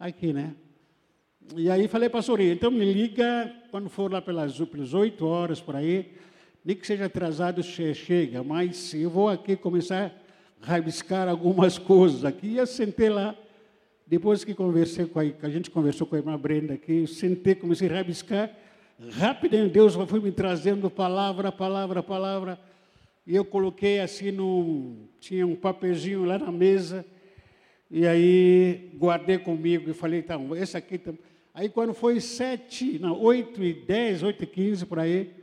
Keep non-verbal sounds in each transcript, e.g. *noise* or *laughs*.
aqui, né? E aí falei, pastor, então me liga quando for lá pelas, pelas 8 horas por aí, nem que seja atrasado, chega, mas eu vou aqui começar a rabiscar algumas *laughs* coisas aqui. E eu sentei lá, depois que conversei com a, a gente conversou com a irmã Brenda aqui, eu sentei, comecei a rabiscar, rapidamente Deus foi me trazendo palavra, palavra, palavra, e eu coloquei assim no, tinha um papelzinho lá na mesa, e aí guardei comigo e falei, então, esse aqui também. Aí quando foi sete, não, oito e dez, oito e quinze por aí,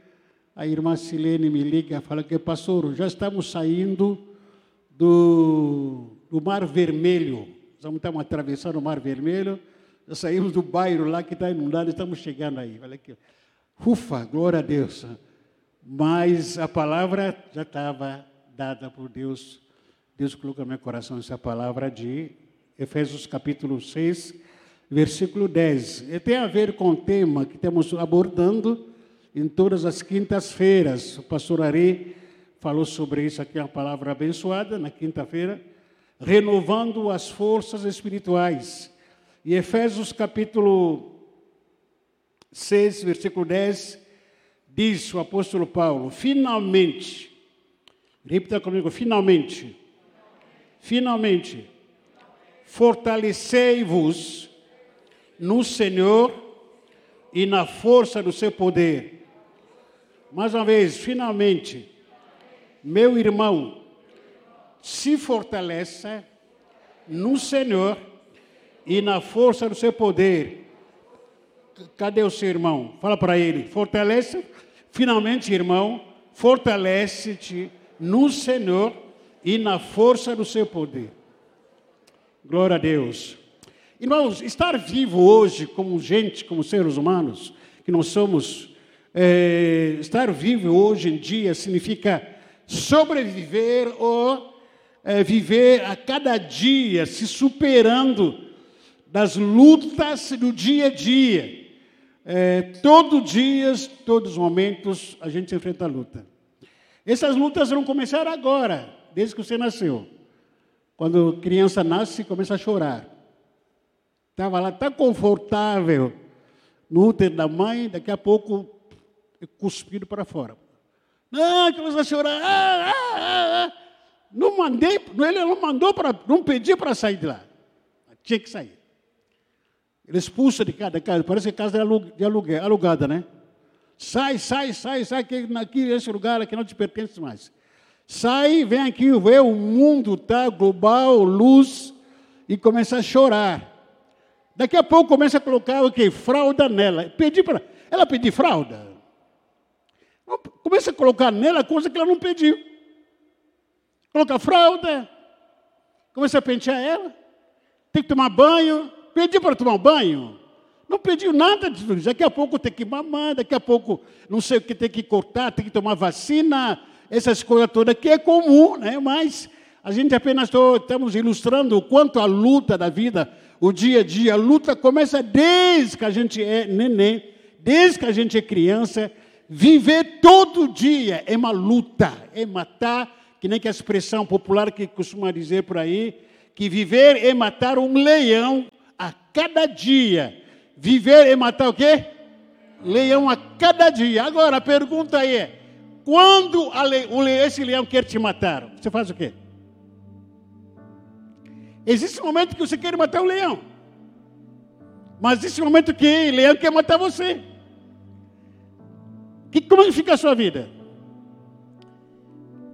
a irmã Silene me liga e fala que, pastor, já estamos saindo do, do Mar Vermelho. Estamos, estamos atravessando o Mar Vermelho, já saímos do bairro lá que está inundado, estamos chegando aí. Falei que, ufa, glória a Deus. Mas a palavra já estava dada por Deus. Deus colocou no meu coração essa palavra de Efésios capítulo 6, versículo 10. E tem a ver com o tema que estamos abordando em todas as quintas-feiras. O pastor Ari falou sobre isso aqui, uma palavra abençoada, na quinta-feira, renovando as forças espirituais. E Efésios capítulo 6, versículo 10, diz o apóstolo Paulo: finalmente, repita comigo, finalmente, finalmente, fortalecei-vos no Senhor e na força do seu poder. Mais uma vez, finalmente, meu irmão, se fortaleça no Senhor e na força do seu poder. Cadê o seu irmão? Fala para ele. Fortalece, finalmente, irmão, fortalece-te no Senhor e na força do seu poder. Glória a Deus. Irmãos, estar vivo hoje como gente, como seres humanos, que nós somos, é, estar vivo hoje em dia significa sobreviver ou é, viver a cada dia, se superando das lutas do dia a dia. É, todo dia, todos os momentos, a gente enfrenta a luta. Essas lutas não começaram agora, desde que você nasceu. Quando criança nasce, começa a chorar. Estava lá tão confortável no útero da mãe, daqui a pouco cuspido para fora. Não, que você chorar. Ah, ah, ah, ah. Não mandei, ele não mandou para, não pediu para sair de lá. Tinha que sair. Ele expulsa de cada casa, parece que casa de aluguel, alugada, né? Sai, sai, sai, sai, aqui, esse lugar aqui não te pertence mais. Sai, vem aqui, vê o mundo, tá? Global, luz, e começa a chorar. Daqui a pouco começa a colocar o quê? Fralda nela. Pedi para ela pedir fralda. Começa a colocar nela coisa que ela não pediu. Coloca fralda. Começa a pentear ela. Tem que tomar banho. Pedi para tomar banho. Não pediu nada disso. Daqui a pouco tem que mamar, daqui a pouco não sei o que tem que cortar, tem que tomar vacina, essas coisas todas que é comum, né? Mas a gente apenas tô, estamos ilustrando o quanto a luta da vida o dia a dia. A luta começa desde que a gente é neném, desde que a gente é criança. Viver todo dia é uma luta, é matar, que nem que a expressão popular que costuma dizer por aí, que viver é matar um leão a cada dia. Viver é matar o quê? Leão a cada dia. Agora a pergunta é: quando esse leão quer te matar, você faz o quê? Existe um momento que você quer matar o leão. Mas existe um momento que o leão quer matar você. Que, como é fica a sua vida?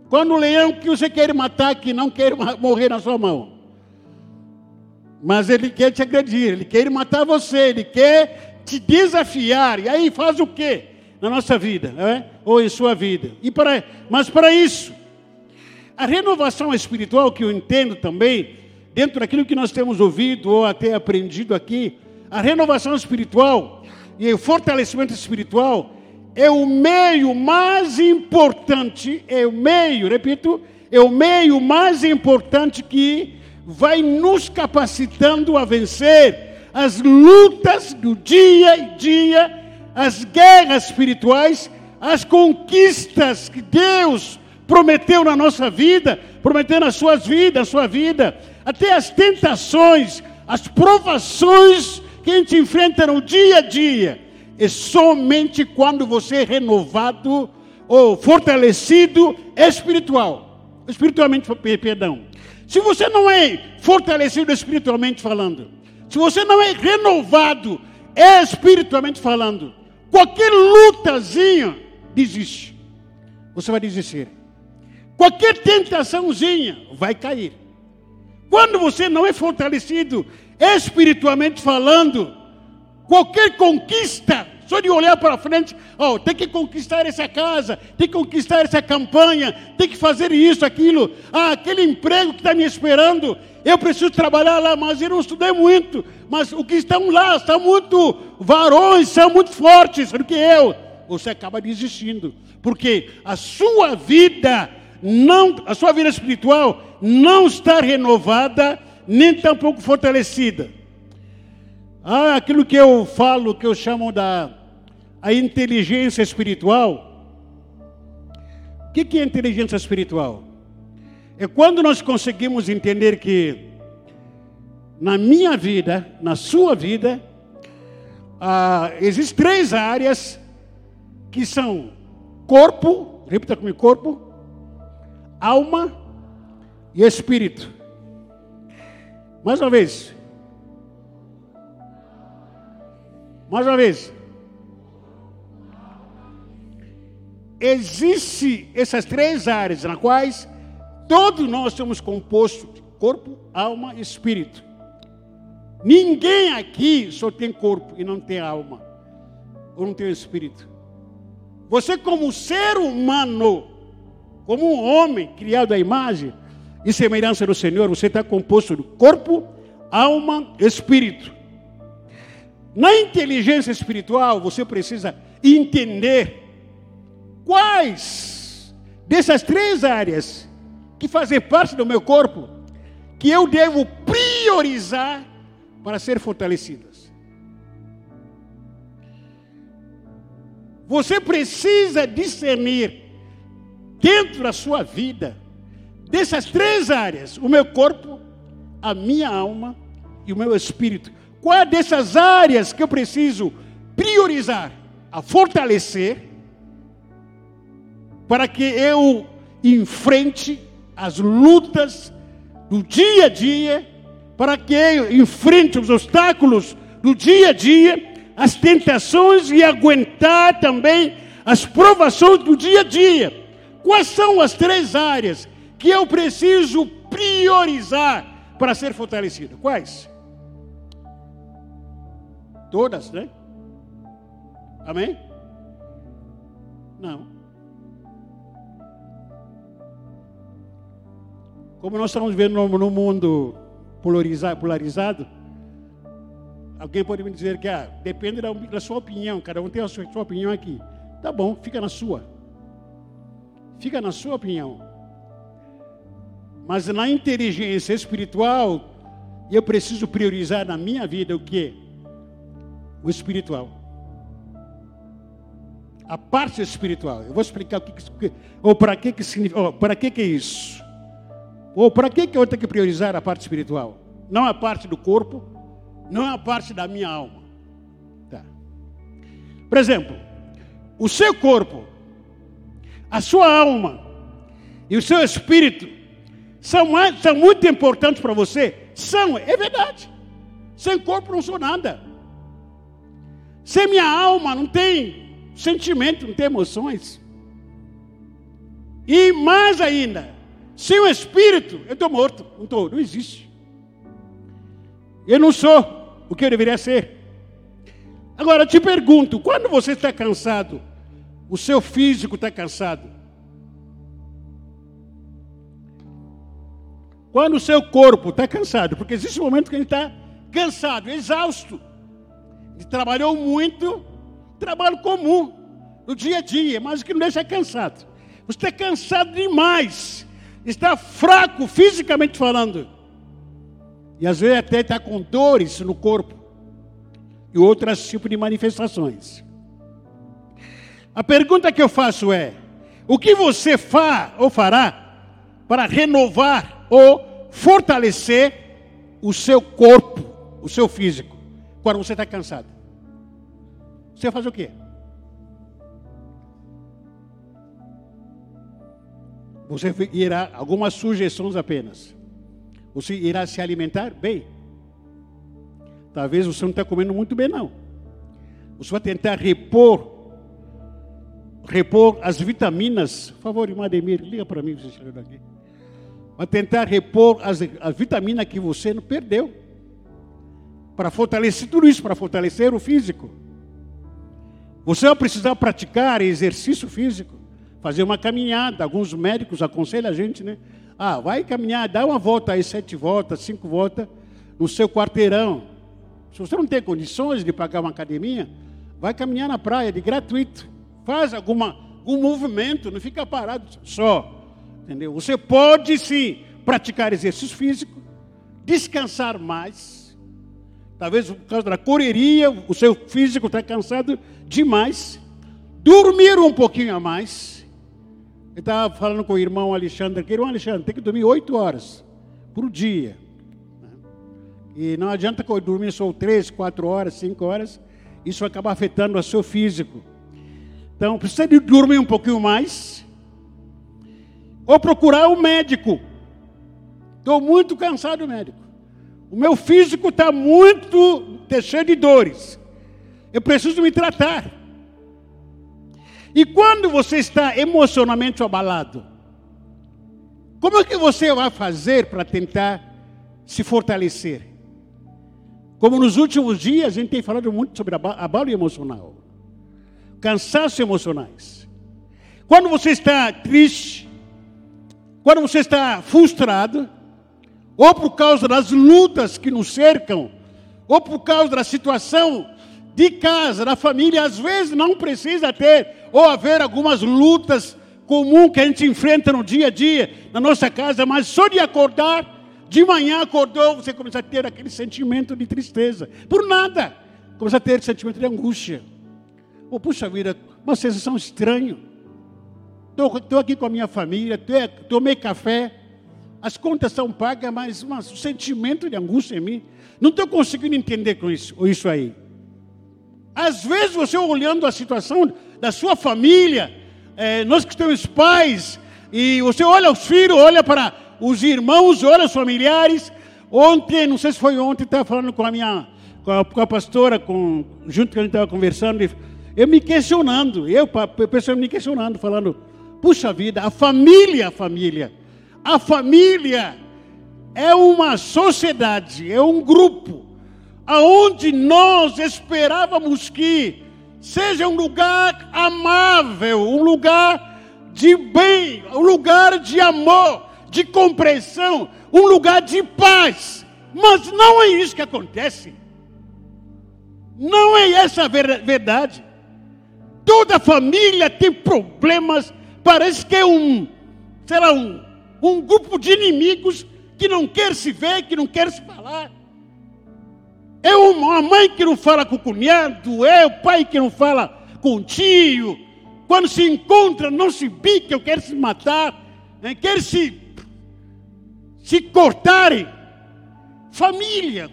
Quando o leão que você quer matar, que não quer morrer na sua mão. Mas ele quer te agredir, ele quer matar você, ele quer te desafiar. E aí faz o quê? Na nossa vida, é? ou em sua vida. E para, mas para isso, a renovação espiritual que eu entendo também dentro daquilo que nós temos ouvido ou até aprendido aqui, a renovação espiritual e o fortalecimento espiritual é o meio mais importante, é o meio, repito, é o meio mais importante que vai nos capacitando a vencer as lutas do dia a dia, as guerras espirituais, as conquistas que Deus prometeu na nossa vida, prometeu nas suas vidas, sua vida, até as tentações, as provações que a gente enfrenta no dia a dia, é somente quando você é renovado ou fortalecido espiritual, espiritualmente, perdão. Se você não é fortalecido espiritualmente falando, se você não é renovado espiritualmente falando, qualquer lutazinha desiste. Você vai desistir. Qualquer tentaçãozinha vai cair. Quando você não é fortalecido espiritualmente falando, qualquer conquista, só de olhar para frente, oh, tem que conquistar essa casa, tem que conquistar essa campanha, tem que fazer isso, aquilo, ah, aquele emprego que está me esperando, eu preciso trabalhar lá, mas eu não estudei muito, mas o que estão lá são muito varões, são muito fortes do que eu. Você acaba desistindo, porque a sua vida não, a sua vida espiritual não está renovada, nem tampouco fortalecida. Ah, aquilo que eu falo, que eu chamo da a inteligência espiritual. O que, que é inteligência espiritual? É quando nós conseguimos entender que na minha vida, na sua vida, ah, existem três áreas que são corpo, repita comigo, corpo, alma e espírito. Mais uma vez. Mais uma vez. Existem essas três áreas nas quais todos nós somos compostos de corpo, alma e espírito. Ninguém aqui só tem corpo e não tem alma, ou não tem espírito. Você, como ser humano, como um homem criado à imagem e semelhança do Senhor, você está composto de corpo, alma, espírito. Na inteligência espiritual, você precisa entender quais dessas três áreas que fazem parte do meu corpo que eu devo priorizar para ser fortalecidas. Você precisa discernir dentro da sua vida, dessas três áreas: o meu corpo, a minha alma e o meu espírito. Qual é dessas áreas que eu preciso priorizar, a fortalecer, para que eu enfrente as lutas do dia a dia, para que eu enfrente os obstáculos do dia a dia, as tentações e aguentar também as provações do dia a dia. Quais são as três áreas que eu preciso priorizar para ser fortalecido? Quais? Todas, né? Amém? Não. Como nós estamos vendo no, mundo polarizado, polarizado, alguém pode me dizer que ah, depende da, da, sua opinião, cada um tem a sua, a sua opinião aqui. Tá bom, fica na sua. Fica na sua opinião. Mas na inteligência espiritual, eu preciso priorizar na minha vida o que? O espiritual. A parte espiritual. Eu vou explicar o que, ou para que que significa, ou para que que é isso? Ou para que que eu tenho que priorizar a parte espiritual? Não a parte do corpo, não a parte da minha alma. Tá. Por exemplo, o seu corpo a sua alma e o seu espírito são, são muito importantes para você? São, é verdade. Sem corpo não sou nada. Sem minha alma não tem sentimento, não tem emoções. E mais ainda, sem o espírito, eu estou morto. Não estou, não existe. Eu não sou o que eu deveria ser. Agora eu te pergunto, quando você está cansado, o seu físico está cansado. Quando o seu corpo está cansado, porque existe um momento que ele está cansado, exausto. Ele trabalhou muito, trabalho comum, no dia a dia, mas que não deixa cansado. Você está cansado demais, está fraco fisicamente falando. E às vezes até está com dores no corpo e outros tipos de manifestações. A pergunta que eu faço é: o que você faz ou fará para renovar ou fortalecer o seu corpo o seu físico, quando você está cansado? Você faz o quê? Você irá, algumas sugestões apenas. Você irá se alimentar bem. Talvez você não está comendo muito bem, não. Você vai tentar repor, repor as vitaminas. Por favor, irmã Ademir, liga para mim, você chegando aqui. Vai tentar repor as, as vitaminas que você não perdeu. Para fortalecer tudo isso, para fortalecer o físico. Você vai precisar praticar exercício físico, fazer uma caminhada. Alguns médicos aconselham a gente, né? Ah, vai caminhar, dá uma volta aí, sete voltas, cinco voltas, no seu quarteirão. Se você não tem condições de pagar uma academia, vai caminhar na praia de gratuito. Faz alguma, algum movimento, não fica parado só. Entendeu? Você pode sim praticar exercício físico, descansar mais. Talvez por causa da correria, o seu físico está cansado demais. Dormir um pouquinho a mais. Eu estava falando com o irmão Alexandre aqui, irmão Alexandre, tem que dormir oito horas por dia. E não adianta dormir só três, quatro horas, cinco horas, isso acaba afetando o seu físico. Então, precisa de dormir um pouquinho mais, ou procurar um médico. Estou muito cansado, médico. O meu físico está muito tá cheio de dores. Eu preciso me tratar. E quando você está emocionalmente abalado, como é que você vai fazer para tentar se fortalecer? Como nos últimos dias a gente tem falado muito sobre abalo emocional, cansaço emocionais. Quando você está triste, quando você está frustrado, ou por causa das lutas que nos cercam, ou por causa da situação de casa, da família, às vezes não precisa ter ou haver algumas lutas comuns que a gente enfrenta no dia a dia, na nossa casa, mas só de acordar de manhã acordou, você começa a ter aquele sentimento de tristeza. Por nada. Começa a ter sentimento de angústia. Oh, puxa vida, uma sensação estranha. Estou aqui com a minha família, tomei café, as contas são pagas, mas um sentimento de angústia em mim. Não estou conseguindo entender com isso, isso aí. Às vezes você olhando a situação da sua família, é, nós que temos pais, e você olha os filhos, olha para os irmãos, olha os familiares. Ontem, não sei se foi ontem, estava falando com a minha, com a, com a pastora, com, junto que a gente estava conversando, eu me questionando, eu, pessoa me questionando, falando, puxa vida, a família, a família, a família é uma sociedade, é um grupo, aonde nós esperávamos que seja um lugar amável, um lugar de bem, um lugar de amor, de compreensão, um lugar de paz. Mas não é isso que acontece. Não é essa a verdade. Toda família tem problemas. Parece que é um, sei lá, um, um grupo de inimigos que não quer se ver, que não quer se falar. É uma mãe que não fala com o cunhado, é o pai que não fala com o tio. Quando se encontra, não se pica, quer se matar, né? quer se se cortarem, família,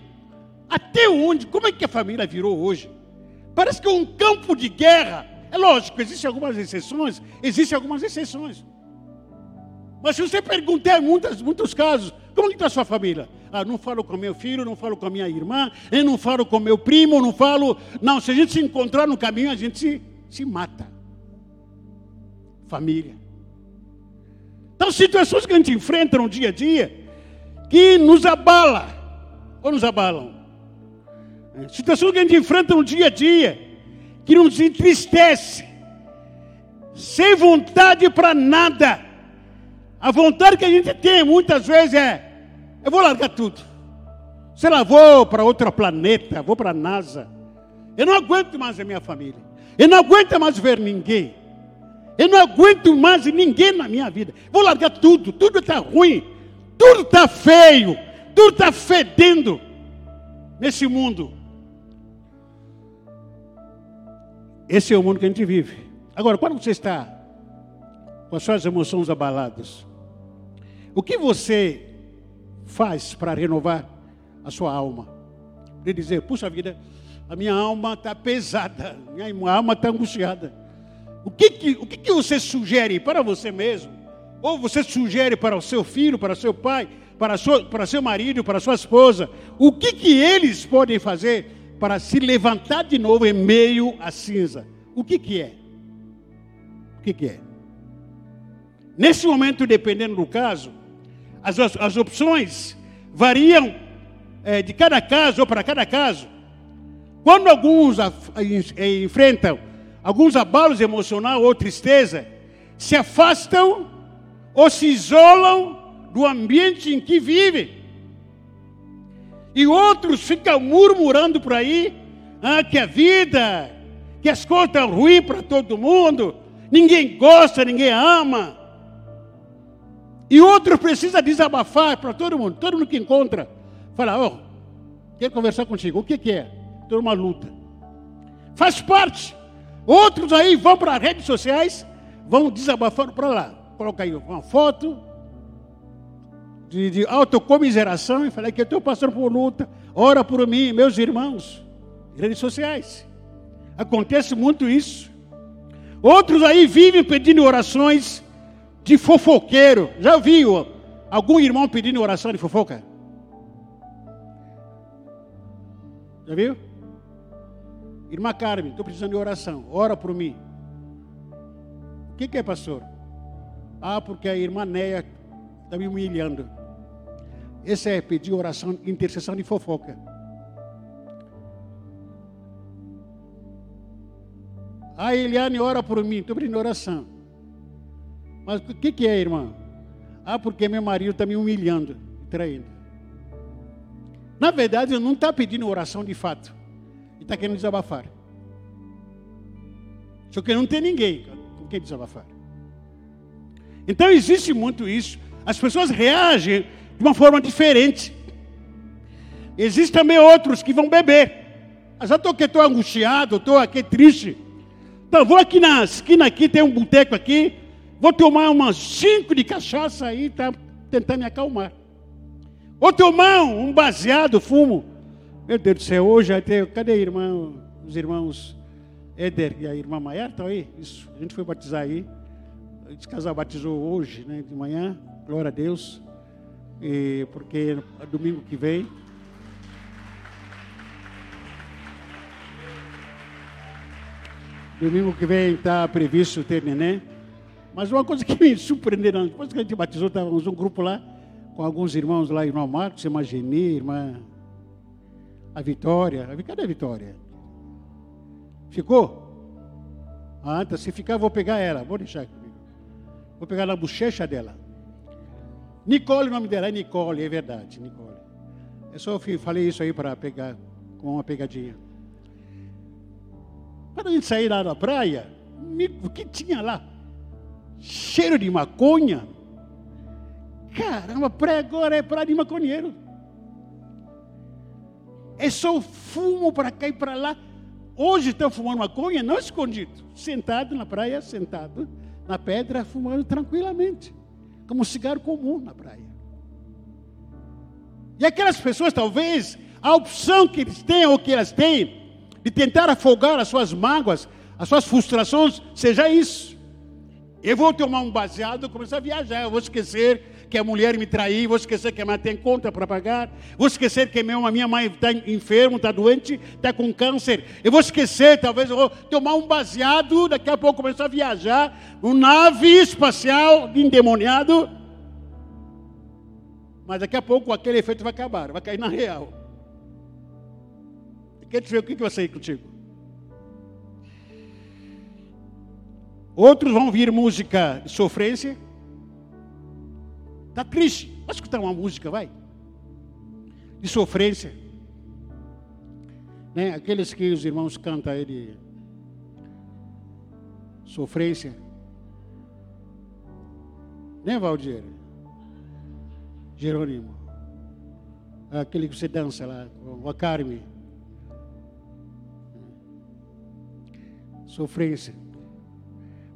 até onde? Como é que a família virou hoje? Parece que é um campo de guerra. É lógico, existem algumas exceções, existem algumas exceções. Mas se você perguntar em muitos, muitos casos, como é está a sua família? Ah, não falo com meu filho, não falo com a minha irmã, eu não falo com meu primo, não falo. Não, se a gente se encontrar no caminho, a gente se, se mata. Família. Então, situações que a gente enfrenta no dia a dia, que nos abala, ou nos abalam. É, situações que a gente enfrenta no dia a dia, que nos entristece, sem vontade para nada. A vontade que a gente tem muitas vezes é: eu vou largar tudo. Sei lá, vou para outro planeta, vou para a NASA. Eu não aguento mais a minha família. Eu não aguento mais ver ninguém. Eu não aguento mais ninguém na minha vida. Vou largar tudo, tudo está ruim. Tudo está feio, tudo está fedendo nesse mundo. Esse é o mundo que a gente vive. Agora, quando você está com as suas emoções abaladas, o que você faz para renovar a sua alma? De dizer, puxa vida, a minha alma está pesada, minha alma está angustiada. O que, que, o que, que você sugere para você mesmo? Ou você sugere para o seu filho, para o seu pai, para, sua, para seu marido, para sua esposa? O que, que eles podem fazer para se levantar de novo em meio à cinza? O que, que é? O que, que é? Nesse momento, dependendo do caso, as, as opções variam é, de cada caso ou para cada caso. Quando alguns enfrentam alguns abalos emocionais ou tristeza, se afastam ou se isolam do ambiente em que vivem. E outros ficam murmurando por aí ah, que a vida, que as coisas estão ruins para todo mundo, ninguém gosta, ninguém ama. E outro precisa desabafar para todo mundo, todo mundo que encontra. Fala, ó, oh, quero conversar contigo. O que, que é? Toda uma luta. Faz parte. Outros aí vão para as redes sociais, vão desabafando para lá. Coloca aí uma foto de, de autocomiseração e fala que eu estou passando por luta. Ora por mim, meus irmãos. Redes sociais. Acontece muito isso. Outros aí vivem pedindo orações de fofoqueiro. Já viu algum irmão pedindo oração de fofoca? Já viu? Irmã Carmen, estou precisando de oração. Ora por mim. O que, que é, pastor? Ah, porque a irmã Neia está me humilhando. Esse é pedir oração, intercessão de fofoca. Ah, Eliane, ora por mim. Estou pedindo oração. Mas o que, que é, irmã? Ah, porque meu marido está me humilhando, traindo. Na verdade, ele não está pedindo oração de fato. Ele está querendo desabafar. Só que não tem ninguém com quem desabafar. Então existe muito isso. As pessoas reagem de uma forma diferente. Existem também outros que vão beber. Eu já estou aqui, estou angustiado, estou aqui triste. Então vou aqui na esquina aqui, tem um boteco aqui. Vou tomar umas cinco de cachaça aí, tá tentando me acalmar. Vou tomar um baseado, fumo. Meu Deus do céu, hoje até. Cadê irmão, os irmãos Éder e a irmã Maiara? Estão aí? Isso, a gente foi batizar aí. Esse casal batizou hoje, né, de manhã. Glória a Deus. E porque é domingo que vem. Domingo que vem está previsto ter neném. Mas uma coisa que me surpreendeu, depois que a gente batizou, estávamos um grupo lá, com alguns irmãos lá, irmão Marcos, irmã Geni, irmã a Vitória. Cadê a Vitória? Ficou? Ah, então se ficar, vou pegar ela. Vou deixar aqui. Vou pegar na bochecha dela. Nicole, o nome dela é Nicole, é verdade, Nicole. Eu só falei isso aí para pegar com uma pegadinha. Quando a gente sair lá na praia, o que tinha lá? Cheiro de maconha. Caramba, agora é praia de maconheiro. É só fumo para cá e para lá. Hoje estão fumando maconha, não escondido. Sentado na praia, sentado na pedra, fumando tranquilamente. Como um cigarro comum na praia. E aquelas pessoas, talvez, a opção que eles têm ou que elas têm, de tentar afogar as suas mágoas, as suas frustrações, seja isso. Eu vou tomar um baseado começar a viajar. Eu vou esquecer que a mulher me traiu, vou esquecer que a mãe tem conta para pagar, vou esquecer que a minha mãe está enferma, está doente, está com câncer. Eu vou esquecer, talvez eu vou tomar um baseado, daqui a pouco começar a viajar, um nave espacial endemoniado. Mas daqui a pouco aquele efeito vai acabar, vai cair na real. Quer dizer, o que vai sair contigo? Outros vão ouvir música de sofrência. Está triste. Vai escutar uma música, vai. De sofrência. Né? Aqueles que os irmãos cantam aí de sofrência. Né, Valdir? Jerônimo. Aquele que você dança lá, com a Carme. Sofrência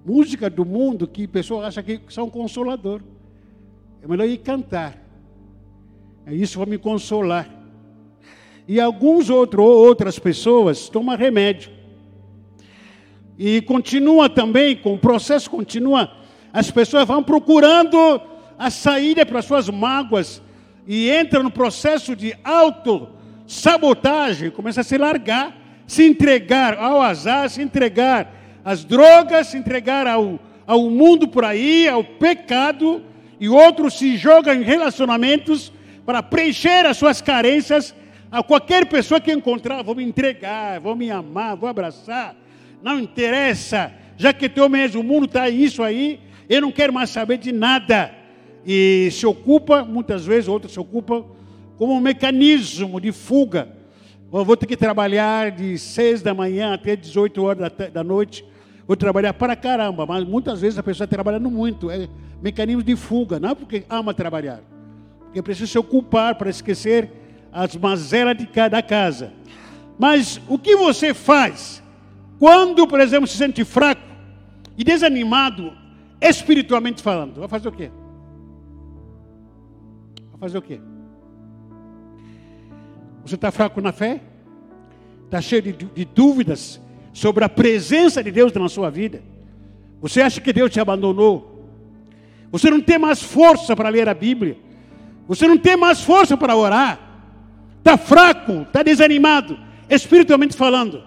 música do mundo que pessoas acham que são consolador. É melhor ir cantar. É isso vai me consolar. E alguns outro, outras pessoas tomam remédio. E continua também, com o processo continua, as pessoas vão procurando a saída para suas mágoas e entram no processo de auto-sabotagem, começa a se largar, se entregar ao azar, se entregar às drogas, se entregar ao, ao mundo por aí, ao pecado, e outros se jogam em relacionamentos para preencher as suas carências a qualquer pessoa que encontrar, vou me entregar, vou me amar, vou abraçar, não interessa, já que teu mesmo mundo está isso aí, eu não quero mais saber de nada. E se ocupa, muitas vezes, outros se ocupam, como um mecanismo de fuga. Eu vou ter que trabalhar de seis da manhã até 18 horas da, da noite. Vou trabalhar para caramba, mas muitas vezes a pessoa está trabalhando muito. É mecanismo de fuga, não é porque ama trabalhar, porque precisa se ocupar para esquecer as mazelas de cada casa. Mas o que você faz quando, por exemplo, se sente fraco e desanimado, espiritualmente falando? Vai fazer o quê? Vai fazer o quê? Você está fraco na fé? Está cheio de, de dúvidas sobre a presença de Deus na sua vida? Você acha que Deus te abandonou? Você não tem mais força para ler a Bíblia? Você não tem mais força para orar? Está fraco, está desanimado, espiritualmente falando.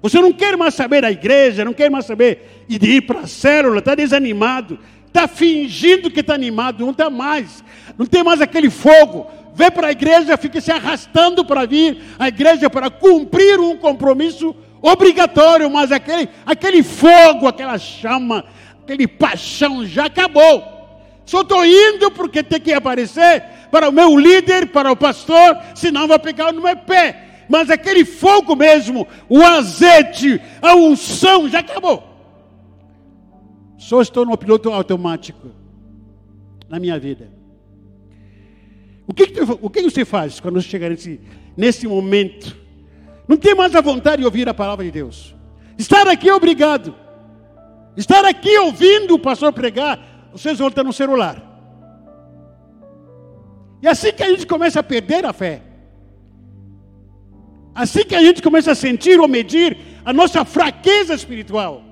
Você não quer mais saber da igreja, não quer mais saber de ir para a célula, está desanimado, está fingindo que está animado, não está mais, não tem mais aquele fogo. Vem para a igreja, fica se arrastando para vir à igreja para cumprir um compromisso obrigatório, mas aquele, aquele fogo, aquela chama, aquele paixão já acabou. Só estou indo porque tem que aparecer para o meu líder, para o pastor, senão vai pegar no meu pé. Mas aquele fogo mesmo, o azeite, a unção, já acabou. Só estou no piloto automático na minha vida. O que, que, o que você faz quando chega nesse, nesse momento? Não tem mais a vontade de ouvir a palavra de Deus. Estar aqui é obrigado. Estar aqui ouvindo o pastor pregar, vocês vão estar no celular. E assim que a gente começa a perder a fé, assim que a gente começa a sentir ou medir a nossa fraqueza espiritual,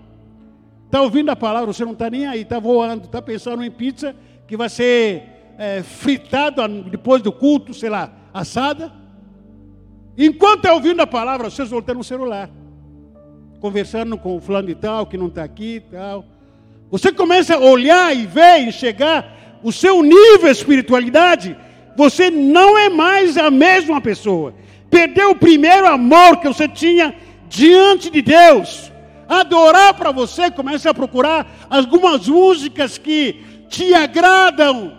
está ouvindo a palavra, você não está nem aí, está voando, está pensando em pizza que vai ser é, fritada depois do culto, sei lá, assada. Enquanto está ouvindo a palavra, vocês vão estar no celular, conversando com o fulano de tal, que não está aqui e tal. Você começa a olhar e ver, enxergar o seu nível de espiritualidade você não é mais a mesma pessoa. Perdeu o primeiro amor que você tinha diante de Deus. Adorar para você, começa a procurar algumas músicas que te agradam.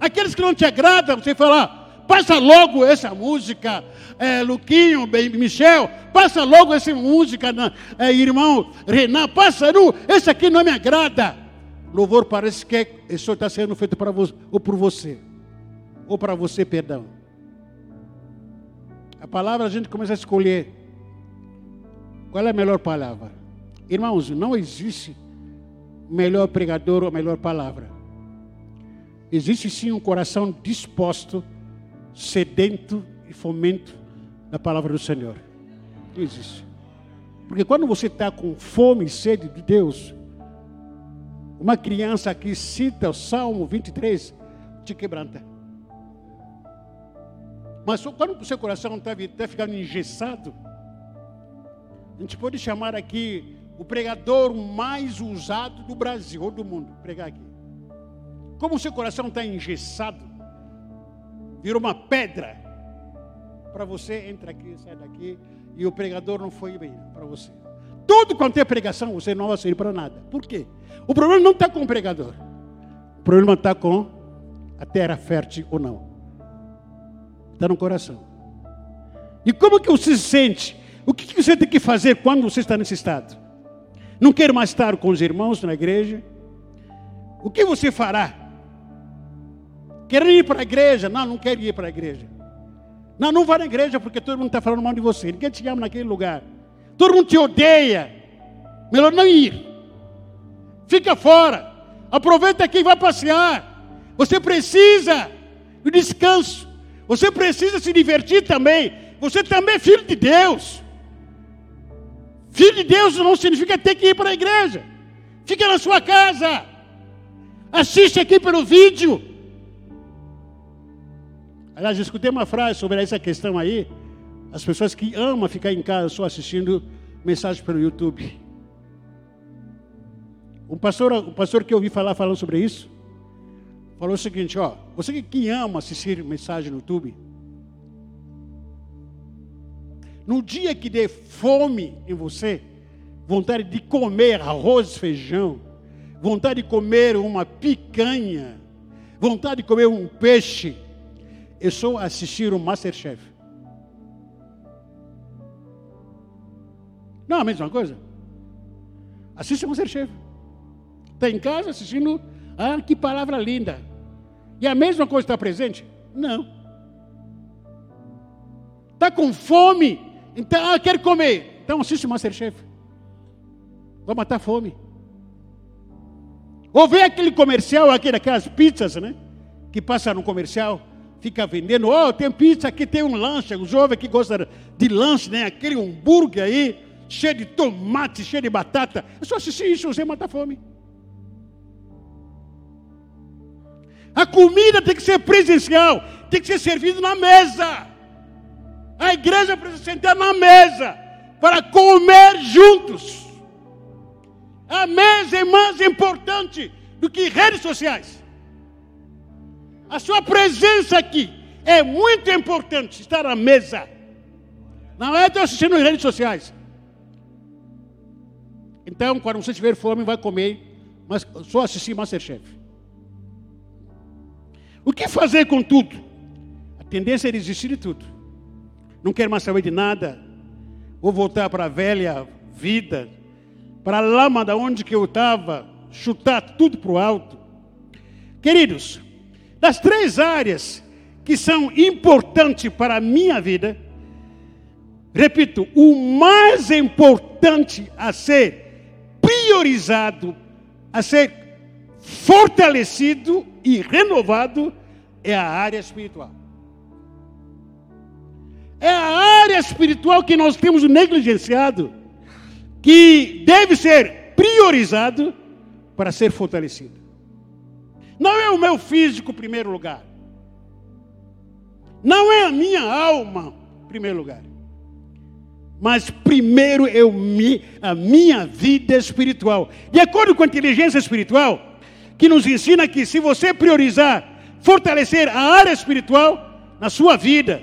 Aqueles que não te agradam, você fala, passa logo essa música, é, Luquinho, Michel, passa logo essa música, é, irmão Renan, passa, não, esse aqui não me agrada. Louvor parece que é, isso está sendo feito para você, ou por você ou para você, perdão. A palavra a gente começa a escolher. Qual é a melhor palavra? Irmãos, não existe melhor pregador ou melhor palavra. Existe sim um coração disposto, sedento e fomento da palavra do Senhor. Não existe. Porque quando você está com fome e sede de Deus, uma criança que cita o Salmo 23 te quebranta. Mas quando o seu coração está tá ficando engessado, a gente pode chamar aqui o pregador mais usado do Brasil ou do mundo, pregar aqui. Como o seu coração está engessado, virou uma pedra para você, entra aqui, sai daqui, e o pregador não foi bem para você. Tudo quanto é pregação, você não vai servir para nada. Por quê? O problema não está com o pregador. O problema está com a terra fértil ou não. Está no coração. E como que você se sente? O que, você tem que fazer quando você está nesse estado? Não quer mais estar com os irmãos na igreja? O que você fará? Quer ir para a igreja? Não, não quer ir para a igreja. Não, não vá na igreja porque todo mundo está falando mal de você. Ninguém te ama naquele lugar. Todo mundo te odeia. Melhor não ir. Fica fora. Aproveita e vai passear. Você precisa do descanso. Você precisa se divertir também. você também é filho de Deus. Filho de Deus não significa ter que ir para a igreja. Fica na sua casa. Assiste aqui pelo vídeo. Aliás, escutei uma frase sobre essa questão aí. As pessoas que amam ficar em casa só assistindo mensagem pelo YouTube. Um pastor, um pastor que eu ouvi falar falando sobre isso, falou o seguinte, ó, você que ama assistir mensagem no YouTube, no dia que der fome em você, vontade de comer arroz feijão, vontade de comer uma picanha, vontade de comer um peixe, é só assistir o Masterchef. Não é a mesma coisa? Assiste o Masterchef. Está em casa assistindo, ah, que palavra linda. E a mesma coisa está presente? Não. Está com fome? Então, ah, quer comer. Então assiste o Masterchef. Vai matar fome. Ou vê aquele comercial aqui daquelas pizzas, né? Que passa no comercial, fica vendendo, oh, tem pizza aqui, tem um lanche. O jovem que gosta de lanche, né? Aquele hambúrguer aí, cheio de tomate, cheio de batata. É só assistir isso, você mata fome. A comida tem que ser presencial, tem que ser servida na mesa. A igreja precisa sentar na mesa para comer juntos. A mesa é mais importante do que redes sociais. A sua presença aqui é muito importante, estar à mesa. Não é estar assistindo em redes sociais. Então, quando você tiver fome, vai comer, mas só assistir Masterchef. O que fazer com tudo? A tendência é desistir de tudo. Não quero mais saber de nada. Vou voltar para a velha vida, para a lama da onde que eu estava, chutar tudo para o alto. Queridos, das três áreas que são importantes para a minha vida, repito, o mais importante a ser priorizado, a ser fortalecido e renovado é a área espiritual. É a área espiritual que nós temos negligenciado, que deve ser priorizado para ser fortalecido. Não é o meu físico, primeiro lugar. Não é a minha alma, primeiro lugar. Mas primeiro é a minha vida espiritual. De acordo com a inteligência espiritual, que nos ensina que se você priorizar fortalecer a área espiritual na sua vida,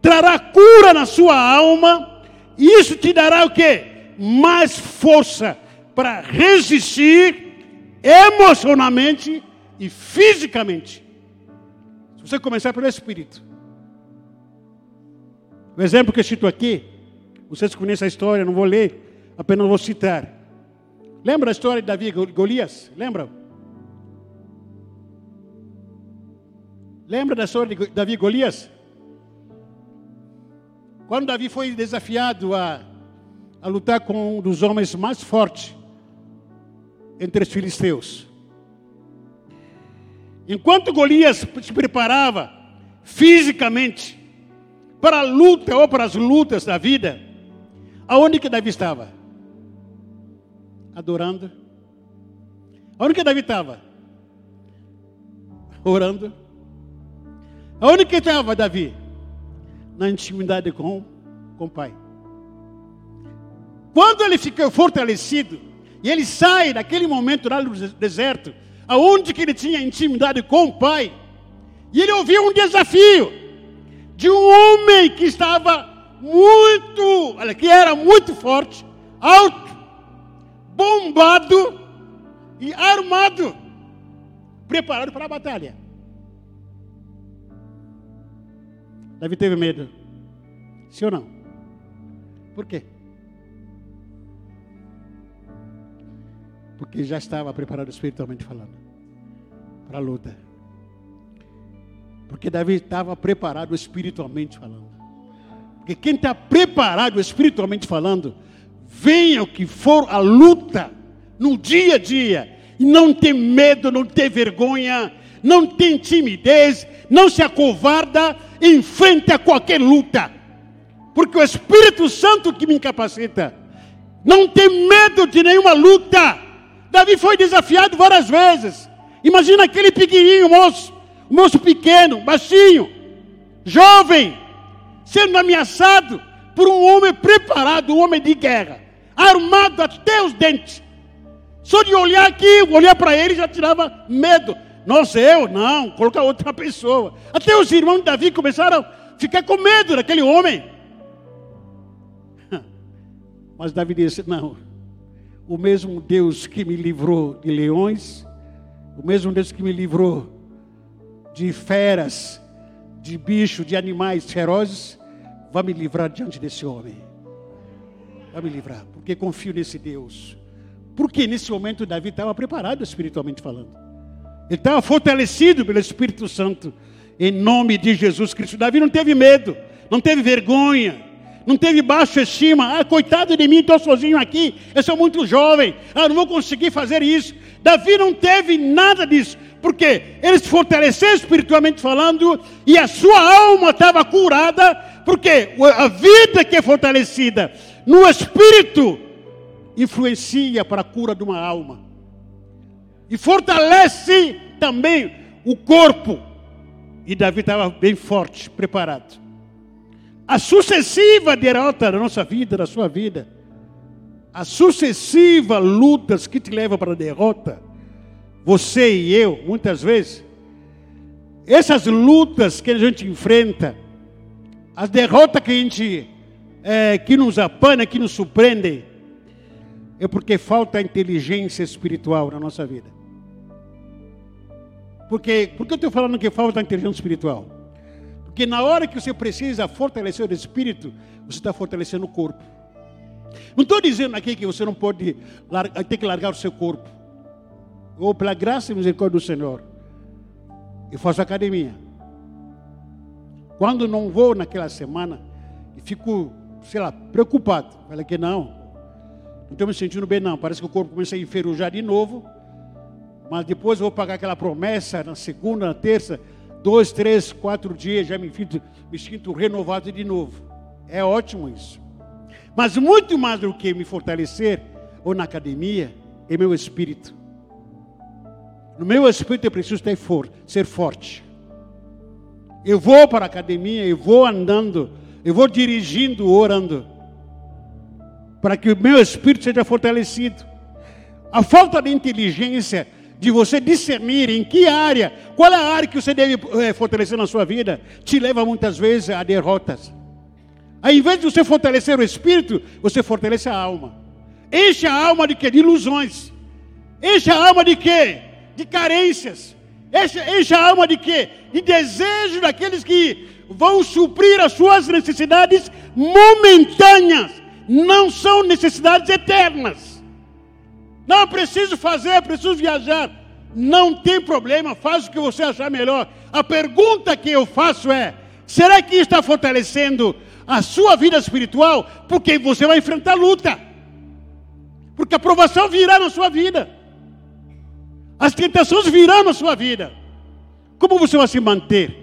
trará cura na sua alma, e isso te dará o que? Mais força para resistir emocionalmente e fisicamente. Se você começar pelo Espírito. O exemplo que eu cito aqui, vocês conhecem a história, não vou ler, apenas vou citar. Lembra a história de Davi e Golias? Lembra? Lembra da história de Davi e Golias? Quando Davi foi desafiado a, a lutar com um dos homens mais fortes entre os filisteus. Enquanto Golias se preparava fisicamente para a luta ou para as lutas da vida, aonde que Davi estava? Adorando. Aonde que Davi estava? Orando Onde que estava Davi? Na intimidade com, com o Pai. Quando ele fica fortalecido, e ele sai daquele momento lá no deserto, aonde que ele tinha intimidade com o Pai, e ele ouviu um desafio de um homem que estava muito, olha, que era muito forte, alto, bombado e armado, preparado para a batalha. Davi teve medo. Sim ou não? Por quê? Porque já estava preparado espiritualmente falando para a luta. Porque Davi estava preparado espiritualmente falando. Porque quem está preparado espiritualmente falando, venha o que for a luta no dia a dia, e não tem medo, não tem vergonha, não tem timidez, não se acovarda, enfrenta qualquer luta. porque o Espírito Santo que me incapacita. Não tem medo de nenhuma luta. Davi foi desafiado várias vezes. Imagina aquele pequenininho moço, moço pequeno, baixinho, jovem, sendo ameaçado por um homem preparado, um homem de guerra, armado até os dentes. Só de olhar aqui, olhar para ele já tirava medo. Nossa, eu não, colocar outra pessoa. Até os irmãos de Davi começaram a ficar com medo daquele homem. *laughs* Mas Davi disse: Não, o mesmo Deus que me livrou de leões, o mesmo Deus que me livrou de feras, de bichos, de animais ferozes, vai me livrar diante desse homem. Vai me livrar, porque confio nesse Deus. Porque nesse momento Davi estava preparado espiritualmente falando. Ele estava fortalecido pelo Espírito Santo. Em nome de Jesus Cristo. Davi não teve medo, não teve vergonha, não teve baixa estima. Ah, coitado de mim, estou sozinho aqui. Eu sou muito jovem. Ah, não vou conseguir fazer isso. Davi não teve nada disso. Porque ele se fortaleceu espiritualmente falando e a sua alma estava curada. Porque a vida que é fortalecida no espírito influencia para a cura de uma alma. E fortalece também o corpo. E Davi estava bem forte, preparado. A sucessiva derrota da nossa vida, da sua vida, as sucessivas lutas que te levam para a derrota, você e eu, muitas vezes, essas lutas que a gente enfrenta, as derrotas que a gente, é, que nos apana, que nos surpreendem, é porque falta inteligência espiritual na nossa vida. Porque, por que eu estou falando que falta inteligência espiritual? Porque na hora que você precisa fortalecer o espírito, você está fortalecendo o corpo. Não estou dizendo aqui que você não pode ter que largar o seu corpo. Ou pela graça e misericórdia do Senhor, eu faço academia. Quando não vou naquela semana, e fico, sei lá, preocupado. Falei que não, não estou me sentindo bem, não. Parece que o corpo começa a enferrujar de novo. Mas depois eu vou pagar aquela promessa na segunda, na terça, dois, três, quatro dias, já me sinto, me sinto renovado de novo. É ótimo isso. Mas muito mais do que me fortalecer, ou na academia, é meu espírito. No meu espírito eu preciso ter for, ser forte. Eu vou para a academia, eu vou andando, eu vou dirigindo, orando para que o meu espírito seja fortalecido. A falta de inteligência de você discernir em que área, qual é a área que você deve é, fortalecer na sua vida, te leva muitas vezes a derrotas. Ao invés de você fortalecer o espírito, você fortalece a alma. Enche a alma de quê? De ilusões. Enche a alma de quê? De carências. Enche, enche a alma de quê? De desejo daqueles que vão suprir as suas necessidades momentâneas não são necessidades eternas. Não preciso fazer, preciso viajar. Não tem problema, faz o que você achar melhor. A pergunta que eu faço é: será que está fortalecendo a sua vida espiritual? Porque você vai enfrentar luta. Porque a provação virá na sua vida. As tentações virão na sua vida. Como você vai se manter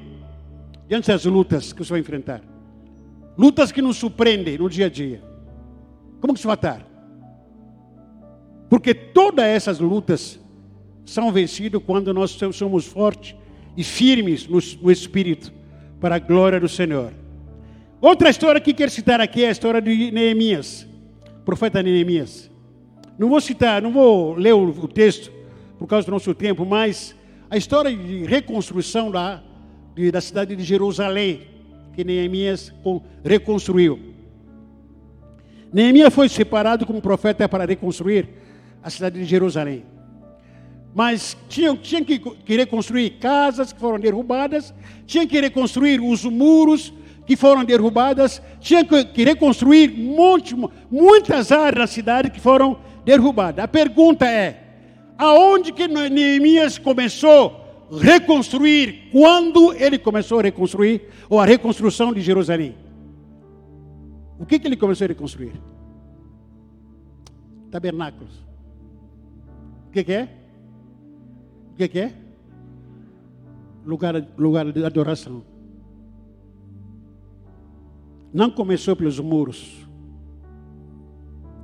diante das lutas que você vai enfrentar? Lutas que nos surpreendem no dia a dia. Como que se vai estar? Porque todas essas lutas são vencidas quando nós somos fortes e firmes no, no Espírito, para a glória do Senhor. Outra história que quero citar aqui é a história de Neemias, profeta Neemias. Não vou citar, não vou ler o, texto por causa do nosso tempo, mas a história de reconstrução lá de, da cidade de Jerusalém, que Neemias reconstruiu. Neemias foi separado como profeta para reconstruir a cidade de Jerusalém. Mas tinha, tinha que, que reconstruir casas que foram derrubadas, tinha que reconstruir os muros que foram derrubadas, tinha que, reconstruir muitas áreas da cidade que foram derrubadas. A pergunta é: aonde que Neemias começou a reconstruir? Quando ele começou a reconstruir, ou a reconstrução de Jerusalém? O que, que ele começou a reconstruir? Tabernáculos. O que, que é? O que, que é? Lugar, lugar de adoração. Não começou pelos muros.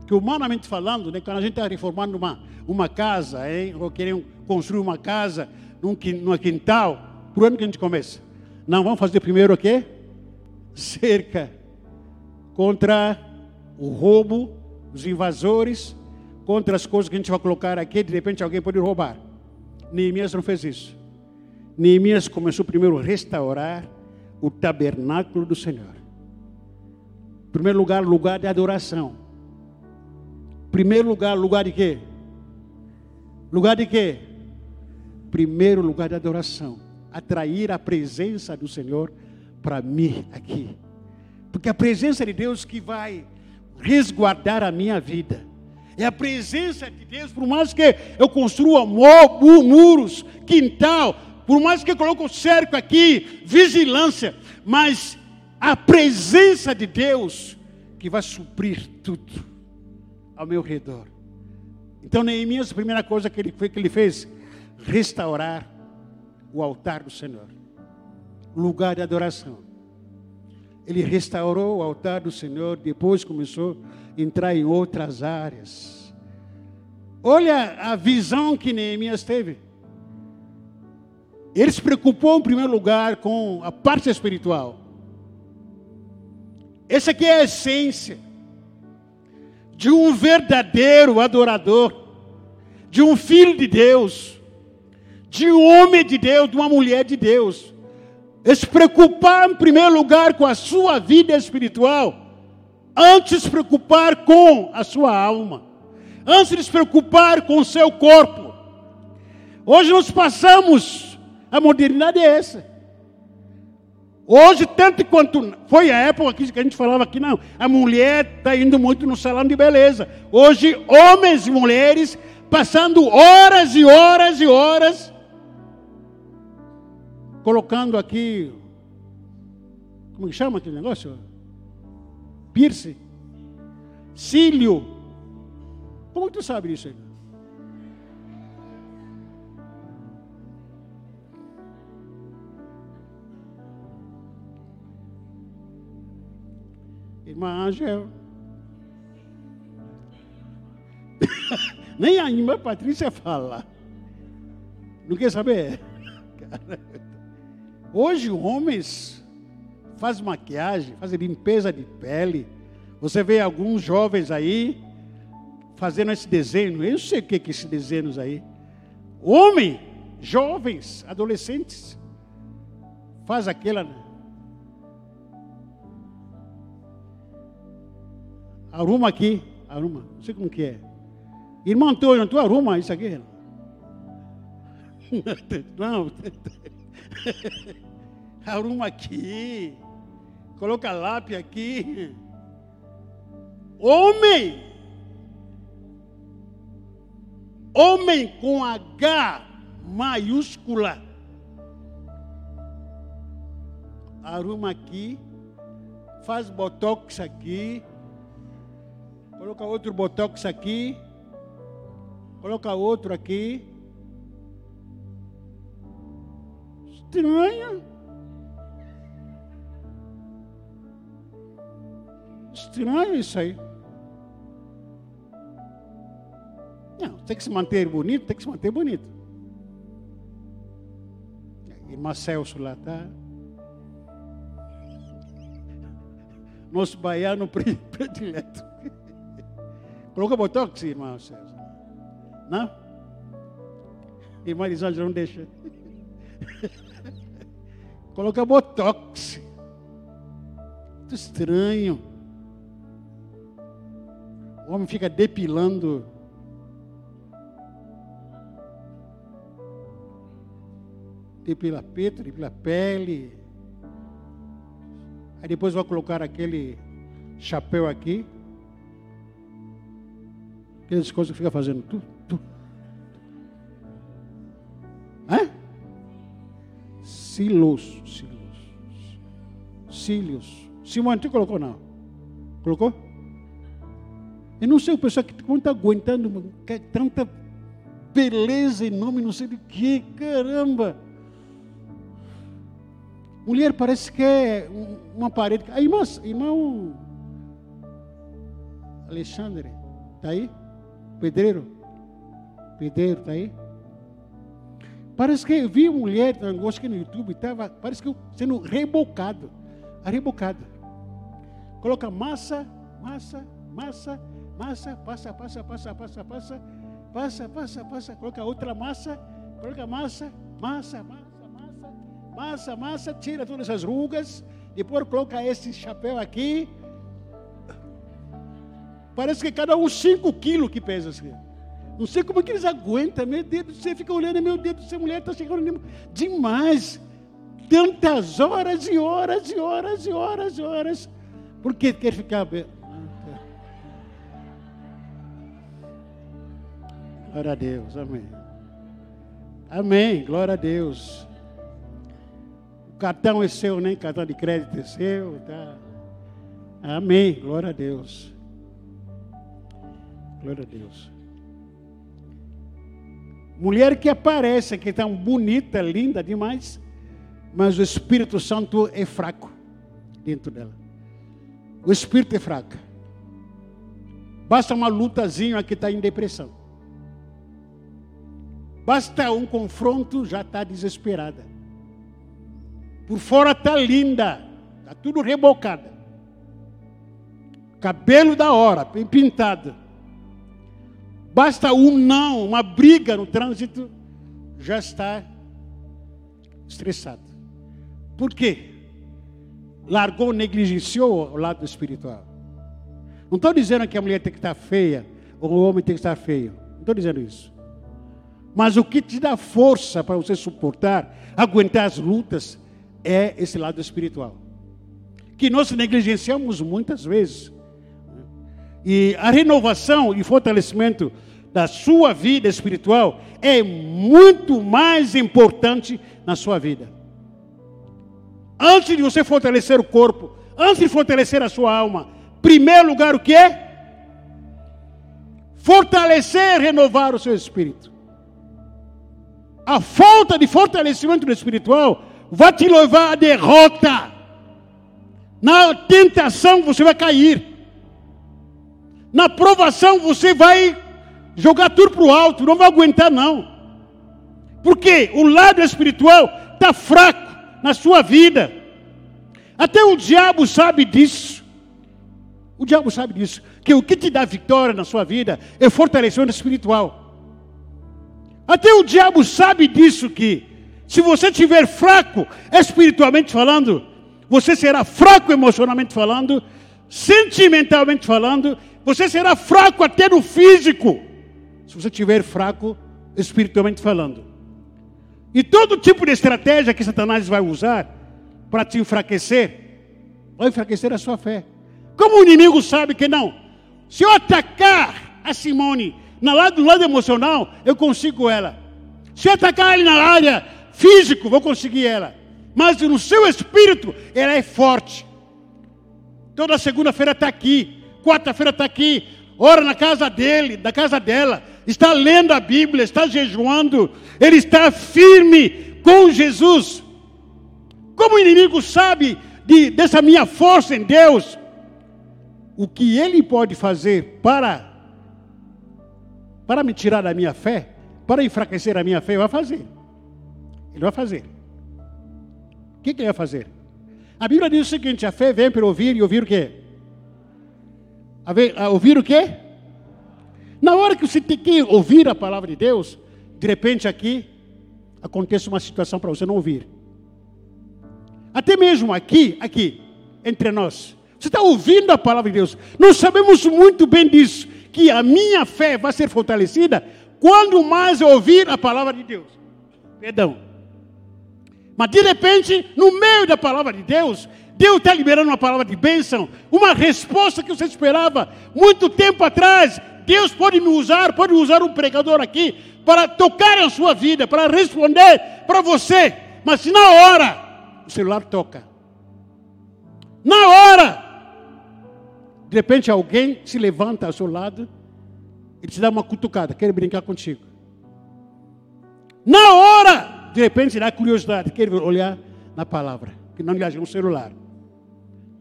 Que humanamente falando, né, quando a gente está reformando uma, uma casa, hein, ou querendo construir uma casa num, num quintal, por onde que a gente começa? Não, vamos fazer primeiro o quê? Cerca contra o roubo, os invasores, contra as coisas que a gente vai colocar aqui, de repente alguém pode roubar. Neemias não fez isso. Neemias começou primeiro a restaurar o tabernáculo do Senhor. Primeiro lugar, lugar de adoração. Primeiro lugar, lugar de quê? Lugar de quê? Primeiro lugar de adoração. Atrair a presença do Senhor para mim aqui. Porque a presença de Deus que vai resguardar a minha vida. É a presença de Deus, por mais que eu construa muros, quintal, por mais que eu coloque cerco aqui, vigilância, mas a presença de Deus que vai suprir tudo ao meu redor. Então Neemias, a primeira coisa que ele, que ele fez, restaurar o altar do Senhor, lugar de adoração. Ele restaurou o altar do Senhor, depois começou a entrar em outras áreas. Olha a visão que Neemias teve. Ele se preocupou em primeiro lugar com a parte espiritual. Essa aqui é a essência de um verdadeiro adorador, de um filho de Deus, de um homem de Deus, de uma mulher de Deus. É se preocupar em primeiro lugar com a sua vida espiritual, antes de se preocupar com a sua alma, antes de se preocupar com o seu corpo. Hoje nós passamos, a modernidade é essa. Hoje, tanto quanto foi a época que a gente falava que não, a mulher está indo muito no salão de beleza. Hoje, homens e mulheres passando horas e horas e horas colocando aqui, como que chama aquele negócio? Pierce, cílio. Como tu sabe disso aí? Irmã Angel. *laughs* Nem a irmã Patrícia fala. Não quer saber? *laughs* Hoje, homens fazem maquiagem, fazem limpeza de pele. Você vê alguns jovens aí fazendo esse desenho. Eu sei o que é esses desenhos aí. Homem, jovens, adolescentes, faz aquela Arruma aqui, arruma. Não sei como que é. Irmão Antônio, tu arruma isso aqui? *laughs* Não. *laughs* arruma aqui. Coloca lápis aqui. Homem. Homem com H maiúscula. Arruma aqui. Faz botox aqui Coloca outro botox aqui. Coloca outro aqui. Estranho. Estranho isso aí. Não, tem que se manter bonito, tem que se manter bonito. Irmã Celso lá tá. Nosso baiano *laughs* predileto. Colocou botox, irmão César? Não? Irmã Elisângela não deixa. *laughs* Coloca botox. Muito estranho. O homem fica depilando. Depila peito, depila pele. Aí depois vai colocar aquele chapéu aqui. Aquelas coisas que fica fazendo tu, tu. Hã? Silos, silos. Cílios. Simone, tu colocou não? Colocou? Eu não sei o pessoal que está aguentando que tanta beleza em nome não sei de que, caramba. Mulher parece que é uma parede. Ah, irmão, irmão Alexandre, está aí? Pedreiro? Pedreiro, está aí? Parece que eu vi mulher, acho que no YouTube, tava, parece que sendo rebocado. Rebocado. Coloca massa, massa, massa, massa, passa, passa, passa, passa, passa, passa, passa, passa, coloca outra massa, coloca massa, massa, massa, massa, massa, massa, tira todas as rugas, depois coloca esse chapéu aqui. Parece que cada um 5 quilos que pesa assim. Não sei como é que eles aguentam, meu Deus, você fica olhando, meu Deus, essa mulher está chegando demais. Tantas horas e horas e horas e horas e horas. Por que quer ficar. Glória a Deus, amém. Amém, glória a Deus. O cartão é seu, nem cartão de crédito é seu, tá? Amém, glória a Deus. Glória a Deus. Mulher que aparece, que tão bonita, linda demais, mas o Espírito Santo é fraco dentro dela. O Espírito é fraco. Basta uma lutazinha que está em depressão. Basta um confronto, já está desesperada. Por fora está linda, está tudo rebocada. Cabelo da hora, bem pintado. Basta um não, uma briga no trânsito, já está estressado. Por quê? Largou, negligenciou o lado espiritual. Não estou dizendo que a mulher tem que estar feia, ou o homem tem que estar feio. Não estou dizendo isso. Mas o que te dá força para você suportar, aguentar as lutas, é esse lado espiritual. Que nós negligenciamos muitas vezes. E a renovação e fortalecimento da sua vida espiritual é muito mais importante na sua vida. Antes de você fortalecer o corpo, antes de fortalecer a sua alma, primeiro lugar o que é? Fortalecer, renovar o seu espírito. A falta de fortalecimento do espiritual vai te levar à derrota. Na tentação você vai cair. Na provação você vai jogar tudo para o alto, não vai aguentar não. Porque o lado espiritual está fraco na sua vida. Até o diabo sabe disso. O diabo sabe disso. Que o que te dá vitória na sua vida é fortalecimento espiritual. Até o diabo sabe disso que se você estiver fraco espiritualmente falando, você será fraco emocionalmente falando, sentimentalmente falando, você será fraco até no físico, se você estiver fraco espiritualmente falando. E todo tipo de estratégia que Satanás vai usar para te enfraquecer, vai enfraquecer a sua fé. Como o inimigo sabe que não? Se eu atacar a Simone no lado, lado emocional, eu consigo ela. Se eu atacar ele na área física, vou conseguir ela. Mas no seu espírito, ela é forte. Toda segunda-feira está aqui quarta-feira está aqui, ora na casa dele, da casa dela, está lendo a Bíblia, está jejuando, ele está firme com Jesus. Como o inimigo sabe de, dessa minha força em Deus, o que ele pode fazer para para me tirar da minha fé, para enfraquecer a minha fé, ele vai fazer. Ele vai fazer. O que, que ele vai fazer? A Bíblia diz o seguinte: a fé vem para ouvir e ouvir o quê? A, ver, a ouvir o quê? Na hora que você tem que ouvir a palavra de Deus, de repente aqui acontece uma situação para você não ouvir. Até mesmo aqui, aqui, entre nós. Você está ouvindo a palavra de Deus. Nós sabemos muito bem disso, que a minha fé vai ser fortalecida quando mais eu ouvir a palavra de Deus. Perdão. Mas de repente, no meio da palavra de Deus, Deus está liberando uma palavra de bênção, uma resposta que você esperava muito tempo atrás. Deus pode me usar, pode usar um pregador aqui para tocar a sua vida, para responder para você. Mas se na hora o celular toca, na hora, de repente alguém se levanta ao seu lado e te dá uma cutucada, quer brincar contigo. Na hora, de repente, dá curiosidade, quer olhar na palavra. que não aliás, um celular.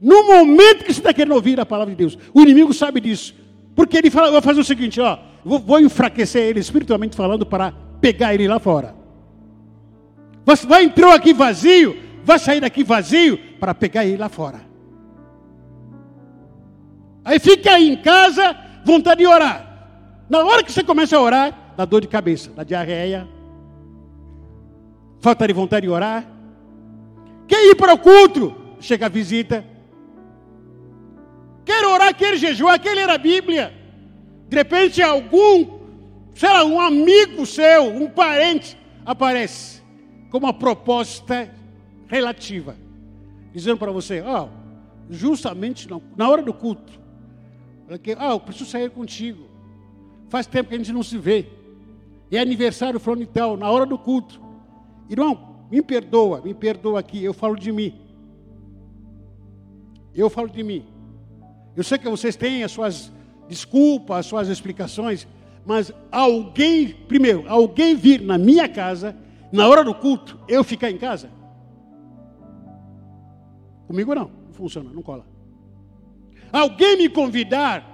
No momento que você está querendo ouvir a palavra de Deus, o inimigo sabe disso. Porque ele fala, vai fazer o seguinte, ó, vou, vou enfraquecer ele espiritualmente falando para pegar ele lá fora. Você vai entrar aqui vazio, vai sair daqui vazio para pegar ele lá fora. Aí fica aí em casa, vontade de orar. Na hora que você começa a orar, dá dor de cabeça, dá diarreia, falta de vontade de orar. Quer ir para o culto? Chega a visita. Quer orar, quer jejuar, quer ler a Bíblia. De repente algum, sei lá, um amigo seu, um parente, aparece com uma proposta relativa, dizendo para você, ó, oh, justamente na hora do culto, ah, eu preciso sair contigo. Faz tempo que a gente não se vê. É aniversário fulano e tal, na hora do culto. Irmão, me perdoa, me perdoa aqui, eu falo de mim. Eu falo de mim. Eu sei que vocês têm as suas desculpas, as suas explicações, mas alguém, primeiro, alguém vir na minha casa, na hora do culto, eu ficar em casa? Comigo não, não funciona, não cola. Alguém me convidar,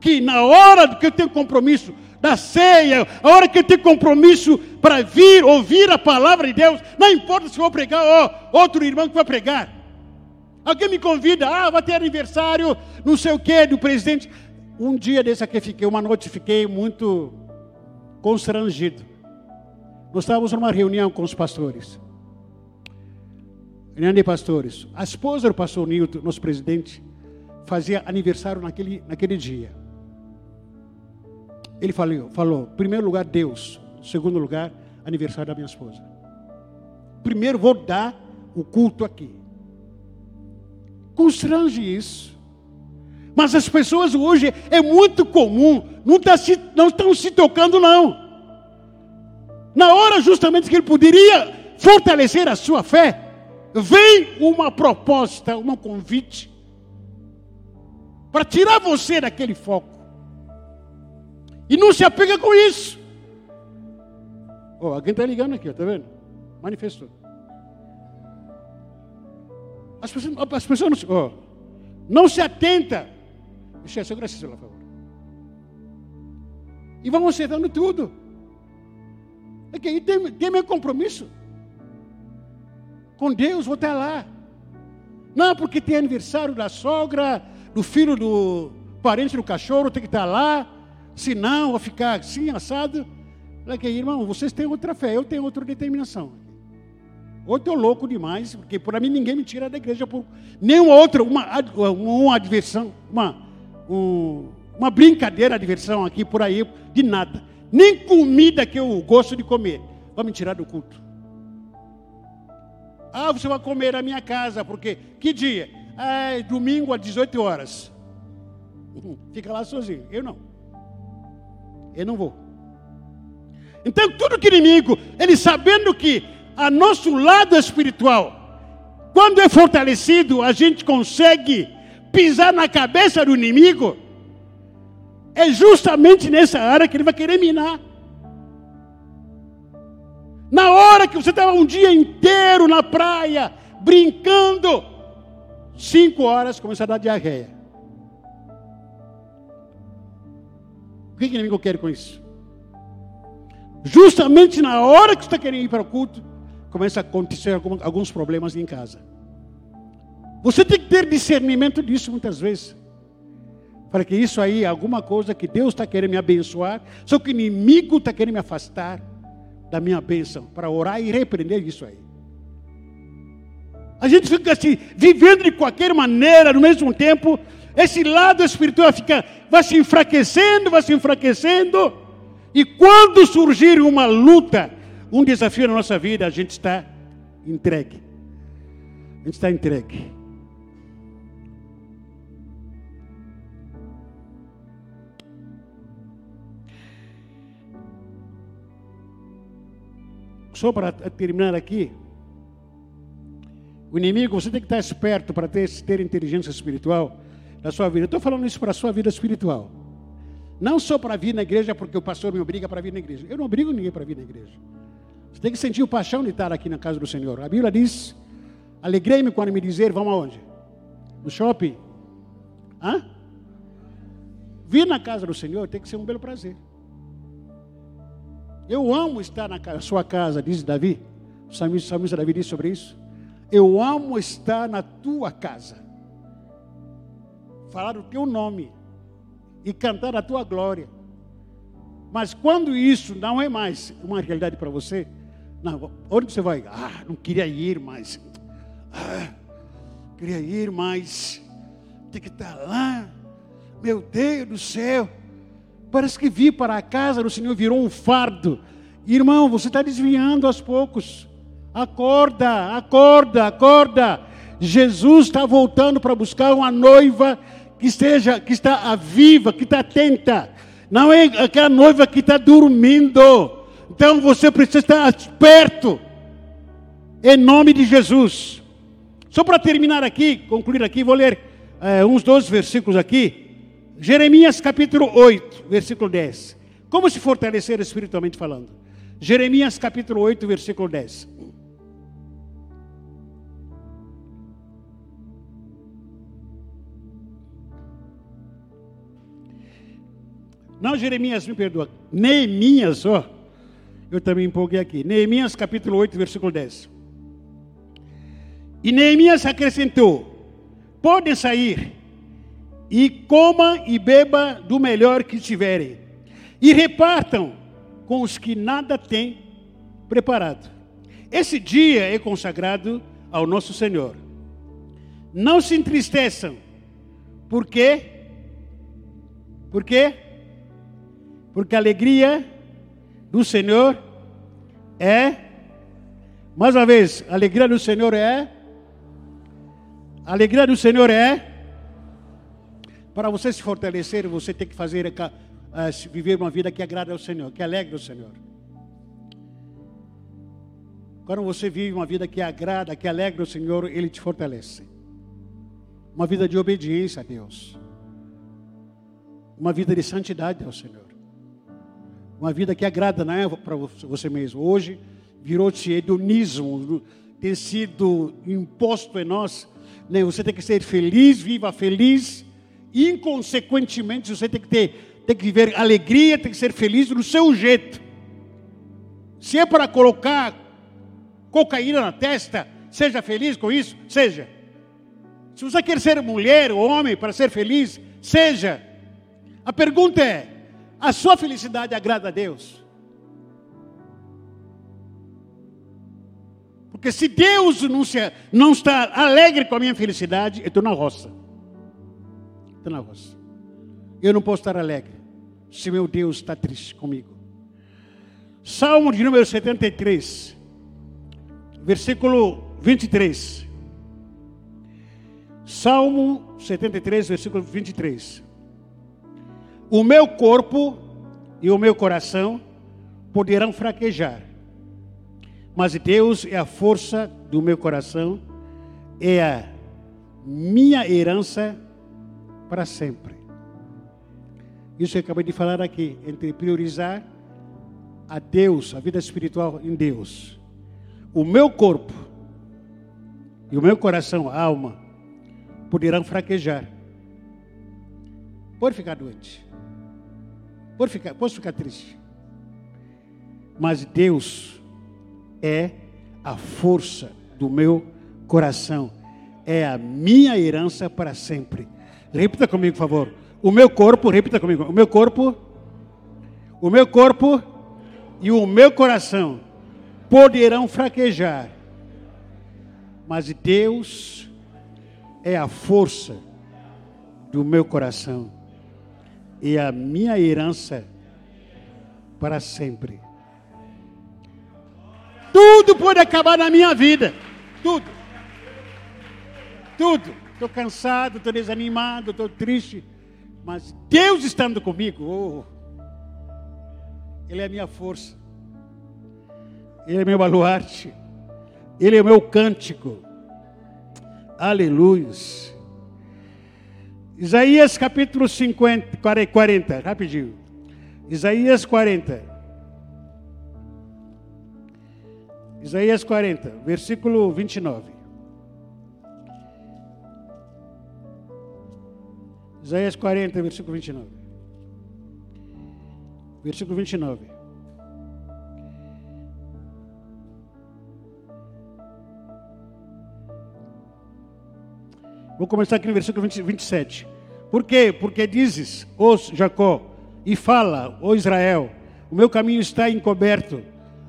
que na hora que eu tenho compromisso da ceia, a hora que tenho compromisso para vir ouvir a palavra de Deus, não importa se eu vou pregar ou outro irmão que vai pregar. Alguém me convida, ah, vai ter aniversário, não sei o que, do presidente. Um dia desse aqui fiquei, uma noite fiquei muito constrangido. Nós estávamos numa reunião com os pastores. Reunião de pastores. A esposa do pastor Nilton, nosso presidente, fazia aniversário naquele, naquele dia. Ele falou, falou, primeiro lugar, Deus. Segundo lugar, aniversário da minha esposa. Primeiro vou dar o culto aqui. Constrange isso. Mas as pessoas hoje é muito comum, não, tá se, não estão se tocando, não. Na hora justamente que ele poderia fortalecer a sua fé, vem uma proposta, um convite, para tirar você daquele foco. E não se apega com isso. Oh, alguém está ligando aqui, está vendo? Manifestou. As pessoas, as pessoas não, oh, não se atenta. Deixa eu celular, por favor. E vão acertando tudo. É que aí tem, tem meu compromisso. Com Deus, vou estar lá. Não, porque tem aniversário da sogra, do filho do parente do cachorro, tem que estar lá. Se não, vou ficar assim, assado. Aqui, irmão, vocês têm outra fé, eu tenho outra determinação. Ou estou louco demais, porque por mim ninguém me tira da igreja por nenhuma outra, uma, uma adversão, uma, um, uma brincadeira, diversão aqui por aí, de nada. Nem comida que eu gosto de comer. Vai me tirar do culto. Ah, você vai comer na minha casa, porque que dia? Ah, domingo às 18 horas. *laughs* Fica lá sozinho. Eu não. Eu não vou. Então, tudo que inimigo, ele sabendo que a nosso lado espiritual, quando é fortalecido, a gente consegue pisar na cabeça do inimigo. É justamente nessa área que ele vai querer minar. Na hora que você estava um dia inteiro na praia, brincando, cinco horas começa a dar diarreia. Que, que o inimigo quer com isso? Justamente na hora que você está querendo ir para o culto, começa a acontecer alguns problemas em casa. Você tem que ter discernimento disso muitas vezes. Para que isso aí é alguma coisa que Deus está querendo me abençoar, só que o inimigo está querendo me afastar da minha bênção, para orar e repreender isso aí. A gente fica assim, vivendo de qualquer maneira, no mesmo tempo, esse lado espiritual fica, vai se enfraquecendo, vai se enfraquecendo, e quando surgir uma luta, um desafio na nossa vida, a gente está entregue. A gente está entregue. Só para terminar aqui, o inimigo, você tem que estar esperto para ter, ter inteligência espiritual na sua vida. Estou falando isso para a sua vida espiritual. Não só para vir na igreja porque o pastor me obriga para vir na igreja. Eu não obrigo ninguém para vir na igreja. Você tem que sentir o paixão de estar aqui na casa do Senhor. A Bíblia diz Alegrei-me quando me dizer, vamos aonde? No shopping? Hã? Vir na casa do Senhor tem que ser um belo prazer. Eu amo estar na sua casa, diz Davi. O salmista, o salmista Davi diz sobre isso. Eu amo estar na tua casa. Falar o teu nome e cantar a tua glória. Mas quando isso não é mais uma realidade para você, não, onde você vai? Ah, não queria ir mais. Ah, queria ir mais. Tem que estar lá. Meu Deus do céu. Parece que vir para a casa do Senhor virou um fardo. Irmão, você está desviando aos poucos. Acorda, acorda, acorda. Jesus está voltando para buscar uma noiva que esteja, que está viva, que está atenta. Não é aquela noiva que está dormindo. Então você precisa estar perto. Em nome de Jesus. Só para terminar aqui, concluir aqui, vou ler é, uns dois versículos aqui. Jeremias capítulo 8, versículo 10. Como se fortalecer espiritualmente falando? Jeremias capítulo 8, versículo 10. Não, Jeremias, me perdoa. Neemias, ó. Eu também empolguei aqui. Neemias capítulo 8, versículo 10. E Neemias acrescentou: Podem sair e coma e beba do melhor que tiverem, e repartam com os que nada têm preparado. Esse dia é consagrado ao nosso Senhor. Não se entristeçam, por quê? Porque a alegria do Senhor é, mais uma vez, a alegria do Senhor é, a alegria do Senhor é, para você se fortalecer, você tem que fazer, uh, viver uma vida que agrada ao Senhor, que alegre ao Senhor. Quando você vive uma vida que agrada, que alegra o Senhor, Ele te fortalece. Uma vida de obediência a Deus. Uma vida de santidade ao Senhor. Uma vida que agrada, não é para você mesmo. Hoje virou-se hedonismo, tem sido imposto em nós. Né? Você tem que ser feliz, viva feliz. Inconsequentemente, você tem que ter, tem que viver alegria, tem que ser feliz do seu jeito. Se é para colocar cocaína na testa, seja feliz com isso, seja. Se você quer ser mulher ou homem para ser feliz, seja. A pergunta é: a sua felicidade agrada a Deus? Porque se Deus não, se, não está alegre com a minha felicidade, eu estou na roça. Estou na roça. Eu não posso estar alegre se meu Deus está triste comigo. Salmo de número 73, versículo 23. Salmo 73, versículo 23 o meu corpo e o meu coração poderão fraquejar, mas Deus é a força do meu coração, é a minha herança para sempre. Isso eu acabei de falar aqui, entre priorizar a Deus, a vida espiritual em Deus. O meu corpo e o meu coração, a alma, poderão fraquejar. Pode ficar doente. Pode ficar, posso ficar triste. Mas Deus é a força do meu coração, é a minha herança para sempre. Repita comigo, por favor. O meu corpo, repita comigo. O meu corpo, o meu corpo e o meu coração poderão fraquejar, mas Deus é a força do meu coração e a minha herança para sempre. Tudo pode acabar na minha vida. Tudo. Tudo. Estou cansado, estou desanimado, estou triste. Mas Deus estando comigo, oh, Ele é a minha força. Ele é meu baluarte. Ele é o meu cântico. Aleluia. Isaías capítulo 50, 40, rapidinho. Isaías 40. Isaías 40, versículo 29. Isaías 40, versículo 29. Versículo 29. Vou começar aqui no versículo 20, 27. Por quê? Porque dizes, ó Jacó, e fala, ó Israel, o meu caminho está encoberto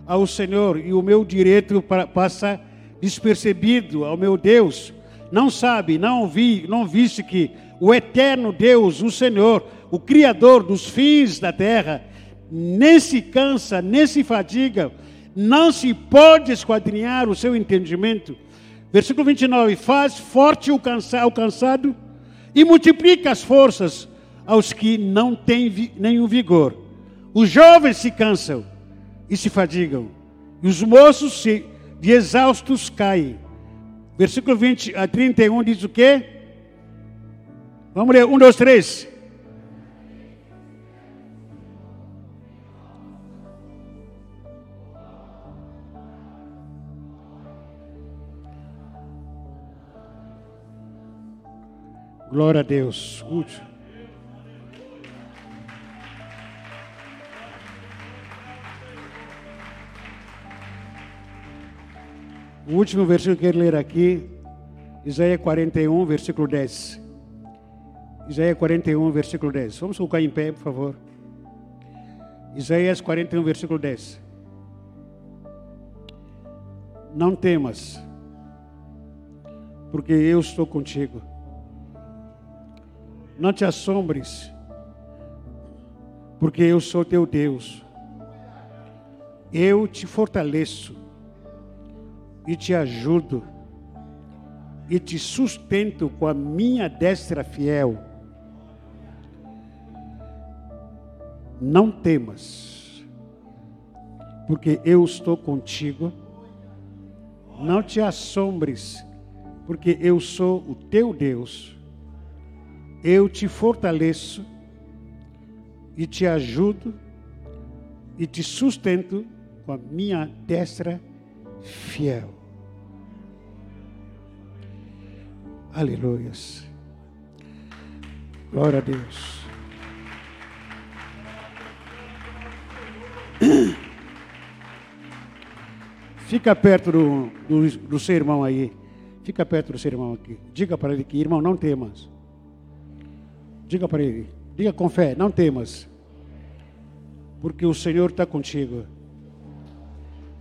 ao Senhor e o meu direito passa despercebido ao meu Deus. Não sabe, não vi, não viste que o eterno Deus, o Senhor, o Criador dos fins da terra, nem se cansa, nem se fadiga, não se pode esquadrinhar o seu entendimento. Versículo 29: Faz forte o cansado e multiplica as forças aos que não têm nenhum vigor. Os jovens se cansam e se fadigam, e os moços se, de exaustos caem. Versículo 20 a 31 diz o quê? Vamos ler, um, dois, três. Glória a Deus. O último versículo que eu quero ler aqui, Isaías 41, versículo 10. Isaías 41, versículo 10. Vamos colocar em pé, por favor. Isaías 41, versículo 10. Não temas, porque eu estou contigo. Não te assombres, porque eu sou teu Deus. Eu te fortaleço e te ajudo e te sustento com a minha destra fiel. Não temas, porque eu estou contigo. Não te assombres, porque eu sou o teu Deus. Eu te fortaleço e te ajudo e te sustento com a minha destra fiel. Aleluias. Glória a Deus. *coughs* Fica perto do, do, do, seu irmão aí. Fica perto do seu irmão aqui. Diga para ele que, irmão, não temas. Diga para ele. Diga com fé, não temas. Porque o Senhor está contigo.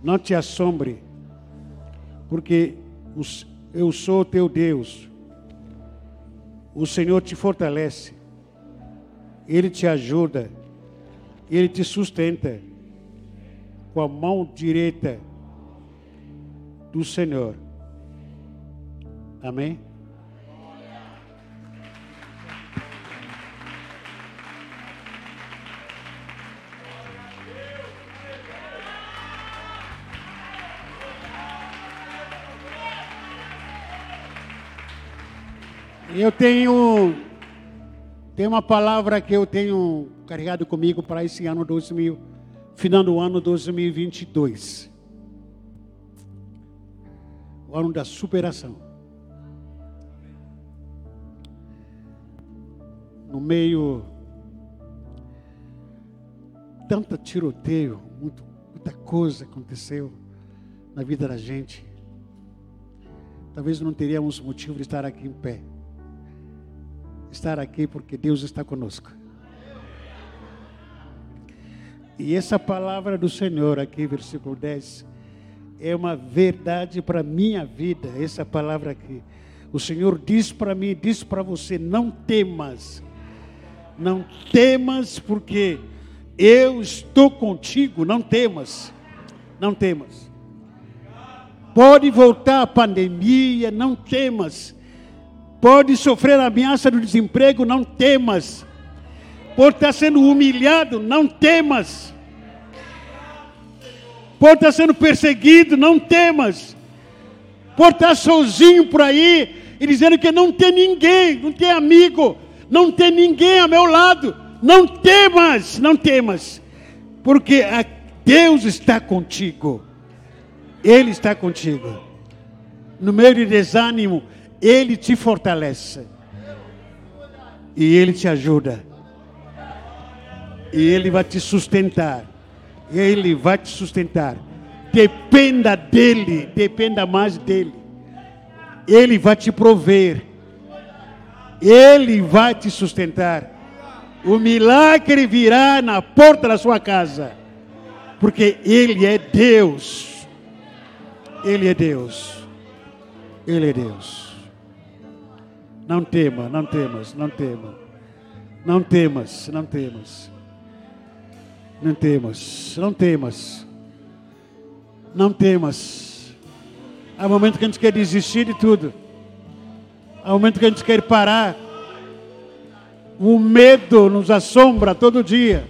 Não te assombre. Porque eu sou teu Deus o Senhor te fortalece, Ele te ajuda, Ele te sustenta com a mão direita do Senhor. Amém? Eu tenho, tem uma palavra que eu tenho carregado comigo para esse ano 2000, final do ano 2022. O ano da superação. No meio tanta tiroteio, muito, muita coisa aconteceu na vida da gente. Talvez não teríamos motivo de estar aqui em pé estar aqui porque Deus está conosco. E essa palavra do Senhor aqui, versículo 10, é uma verdade para a minha vida. Essa palavra aqui. O Senhor diz para mim, diz para você: não temas, não temas, porque eu estou contigo. Não temas, não temas. Pode voltar a pandemia, não temas Pode sofrer a ameaça do desemprego, não temas. Pode estar sendo humilhado, não temas. Pode estar sendo perseguido, não temas. Pode estar sozinho por aí e dizendo que não tem ninguém, não tem amigo, não tem ninguém ao meu lado. Não temas, não temas, porque Deus está contigo. Ele está contigo. No meio de desânimo, ele te fortalece. E Ele te ajuda. E Ele vai te sustentar. Ele vai te sustentar. Dependa dEle, dependa mais dEle. Ele vai te prover. Ele vai te sustentar. O milagre virá na porta da sua casa. Porque Ele é Deus. Ele é Deus. Ele é Deus. Não tema, não temas, não tema. Não temas, não temas. Não temas, não temas. Não temas. Há momento que a gente quer desistir de tudo. Há momento que a gente quer parar. O medo nos assombra todo dia.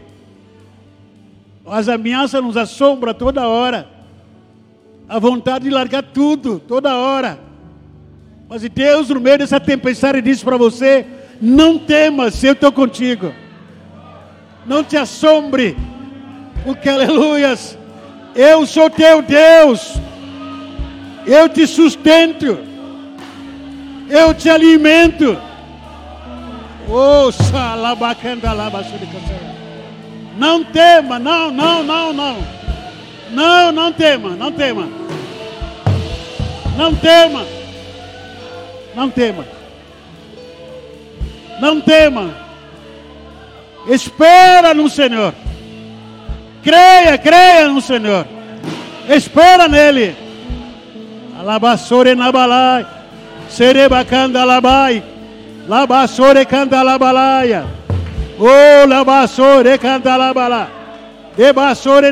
As ameaças nos assombram toda hora. A vontade de largar tudo, toda hora. Mas Deus, no meio dessa tempestade, diz para você: não temas, eu estou contigo. Não te assombre, porque, aleluias, eu sou teu Deus. Eu te sustento. Eu te alimento. Oh, não tema, não, não, não, não. Não, não tema, não tema. Não tema. Não tema. Não tema. Espera no Senhor. Creia, creia no Senhor. Espera nele. Alabassore nabalai. Serebacanda labai. Labassore candalabalaia. Oh, labassore candalabala. Debassore